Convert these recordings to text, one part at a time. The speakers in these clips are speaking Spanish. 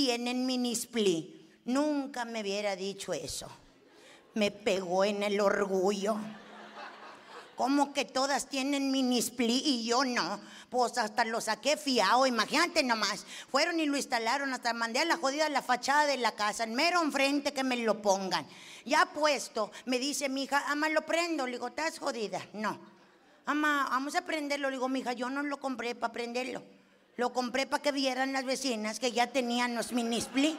tienen minispli. Nunca me hubiera dicho eso. Me pegó en el orgullo. ¿Cómo que todas tienen minispli y yo no? Pues hasta lo saqué fiado, imagínate nomás. Fueron y lo instalaron, hasta mandé a la jodida la fachada de la casa, en mero enfrente que me lo pongan. Ya puesto, me dice mi hija, ama, lo prendo. Le digo, ¿estás jodida? No. Ama, vamos a prenderlo. Le digo, mi hija, yo no lo compré para prenderlo. Lo compré para que vieran las vecinas que ya tenían los minispli.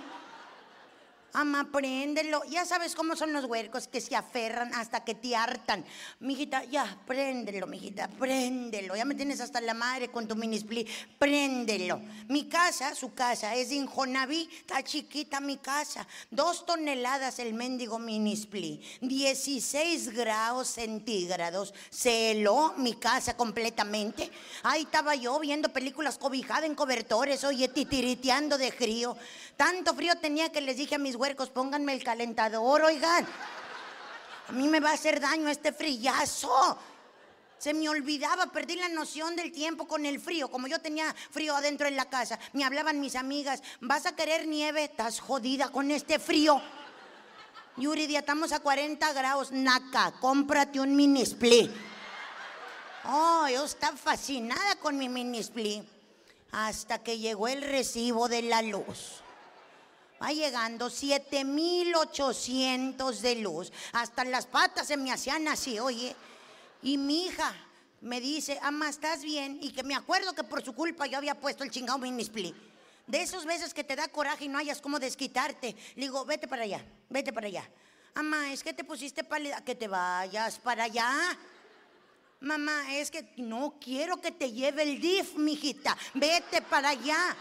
Ama, préndelo. Ya sabes cómo son los huercos que se aferran hasta que te hartan. Mijita, ya, préndelo, mijita, préndelo. Ya me tienes hasta la madre con tu minispli. Préndelo. Mi casa, su casa, es de Injonaví. Está chiquita mi casa. Dos toneladas el mendigo minispli. 16 grados centígrados. Se heló mi casa completamente. Ahí estaba yo viendo películas cobijada en cobertores, oye, titiriteando de frío. Tanto frío tenía que les dije a mis huercos, pónganme el calentador, oigan. A mí me va a hacer daño este frillazo. Se me olvidaba, perdí la noción del tiempo con el frío. Como yo tenía frío adentro en la casa, me hablaban mis amigas, ¿vas a querer nieve? Estás jodida con este frío. Yuridia, estamos a 40 grados. Naca, cómprate un mini split. Oh, yo estaba fascinada con mi mini split. Hasta que llegó el recibo de la luz. Va llegando 7800 de luz. Hasta las patas se me hacían así, oye. Y mi hija me dice, ama, ¿estás bien? Y que me acuerdo que por su culpa yo había puesto el chingado minispli. De esos veces que te da coraje y no hayas cómo desquitarte. Le digo, vete para allá, vete para allá. Ama, es que te pusiste pálida. Que te vayas para allá. Mamá, es que no quiero que te lleve el DIF, mijita. Vete para allá.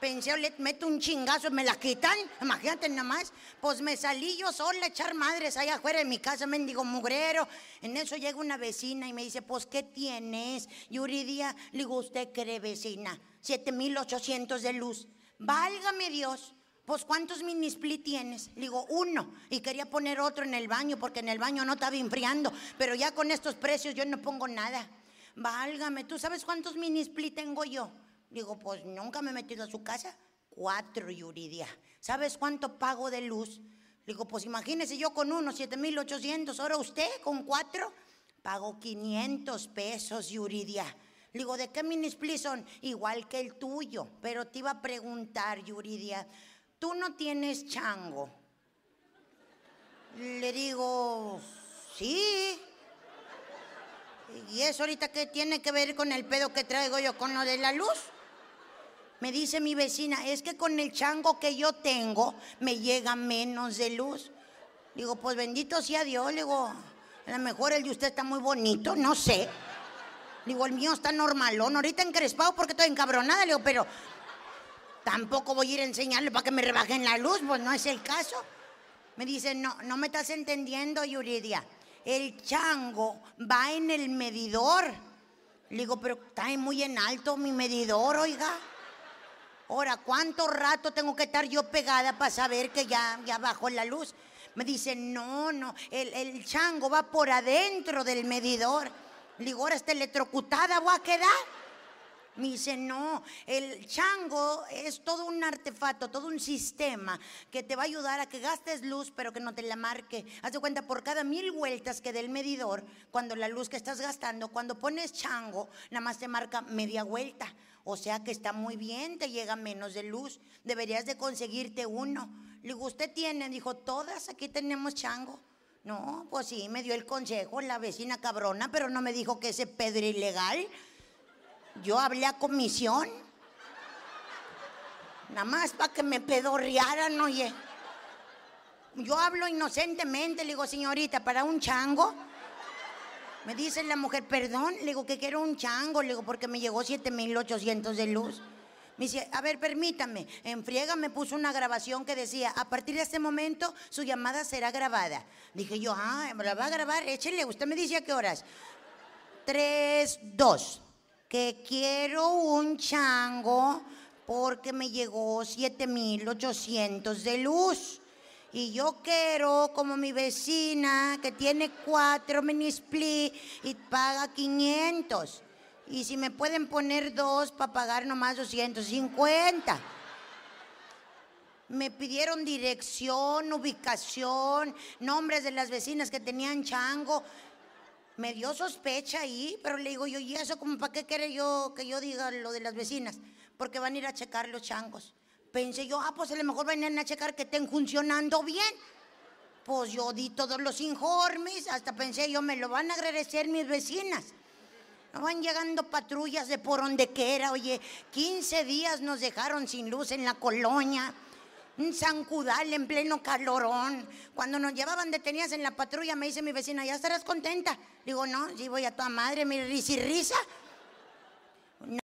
Pensé, le meto un chingazo, me la quitan. Imagínate nada más. Pues me salí yo sola a echar madres allá afuera de mi casa, mendigo mugrero. En eso llega una vecina y me dice, pues, ¿qué tienes? Yuridia, le digo, ¿usted cree, vecina? 7800 de luz. Válgame Dios. Pues, ¿cuántos mini split tienes? Le digo, uno. Y quería poner otro en el baño porque en el baño no estaba enfriando. Pero ya con estos precios yo no pongo nada. Válgame, ¿tú sabes cuántos mini split tengo yo? Digo, pues nunca me he metido a su casa. Cuatro, Yuridia. ¿Sabes cuánto pago de luz? Digo, pues imagínese yo con uno, 7,800. Ahora usted con cuatro, pago 500 pesos, Yuridia. Digo, ¿de qué minispli son? Igual que el tuyo. Pero te iba a preguntar, Yuridia, ¿tú no tienes chango? Le digo, sí. ¿Y eso ahorita qué tiene que ver con el pedo que traigo yo con lo de la luz? Me dice mi vecina, es que con el chango que yo tengo me llega menos de luz. Digo, pues bendito sea Dios, le digo, a lo mejor el de usted está muy bonito, no sé. Digo, el mío está normalón, ahorita encrespado porque estoy encabronada, le digo, pero tampoco voy a ir a enseñarle para que me rebajen la luz, pues no es el caso. Me dice, no, no me estás entendiendo, Yuridia. El chango va en el medidor. Le digo, pero está muy en alto mi medidor, oiga. Ahora, ¿cuánto rato tengo que estar yo pegada para saber que ya, ya bajó la luz? Me dice, no, no, el, el chango va por adentro del medidor. Le digo, ahora está electrocutada, voy a quedar. Me dice, no, el chango es todo un artefacto, todo un sistema que te va a ayudar a que gastes luz, pero que no te la marque. Haz de cuenta, por cada mil vueltas que dé el medidor, cuando la luz que estás gastando, cuando pones chango, nada más te marca media vuelta. O sea que está muy bien, te llega menos de luz. Deberías de conseguirte uno. Le digo, ¿usted tiene? Dijo, todas aquí tenemos chango. No, pues sí, me dio el consejo la vecina cabrona, pero no me dijo que ese pedro ilegal. Yo hablé a comisión. Nada más para que me pedorrearan, oye. Yo hablo inocentemente, le digo, señorita, para un chango. Me dice la mujer, perdón, le digo que quiero un chango, le digo, porque me llegó 7800 de luz. Me dice, a ver, permítame. En friega me puso una grabación que decía, a partir de este momento su llamada será grabada. Dije yo, ah, ¿me la va a grabar? Échele, usted me dice a qué horas. Tres, dos. Que quiero un chango porque me llegó 7800 de luz. Y yo quiero, como mi vecina, que tiene cuatro minispli y paga 500. Y si me pueden poner dos para pagar nomás 250. Me pidieron dirección, ubicación, nombres de las vecinas que tenían chango. Me dio sospecha ahí, pero le digo yo, ¿y eso como para qué quiere yo que yo diga lo de las vecinas? Porque van a ir a checar los changos. Pensé yo, ah, pues a lo mejor van a checar que estén funcionando bien. Pues yo di todos los informes, hasta pensé yo, me lo van a agradecer mis vecinas. No van llegando patrullas de por donde quiera, oye, 15 días nos dejaron sin luz en la colonia. Un zancudal en pleno calorón. Cuando nos llevaban detenidas en la patrulla, me dice mi vecina, ¿ya estarás contenta? Digo, no, sí voy a toda madre, mi risa risa.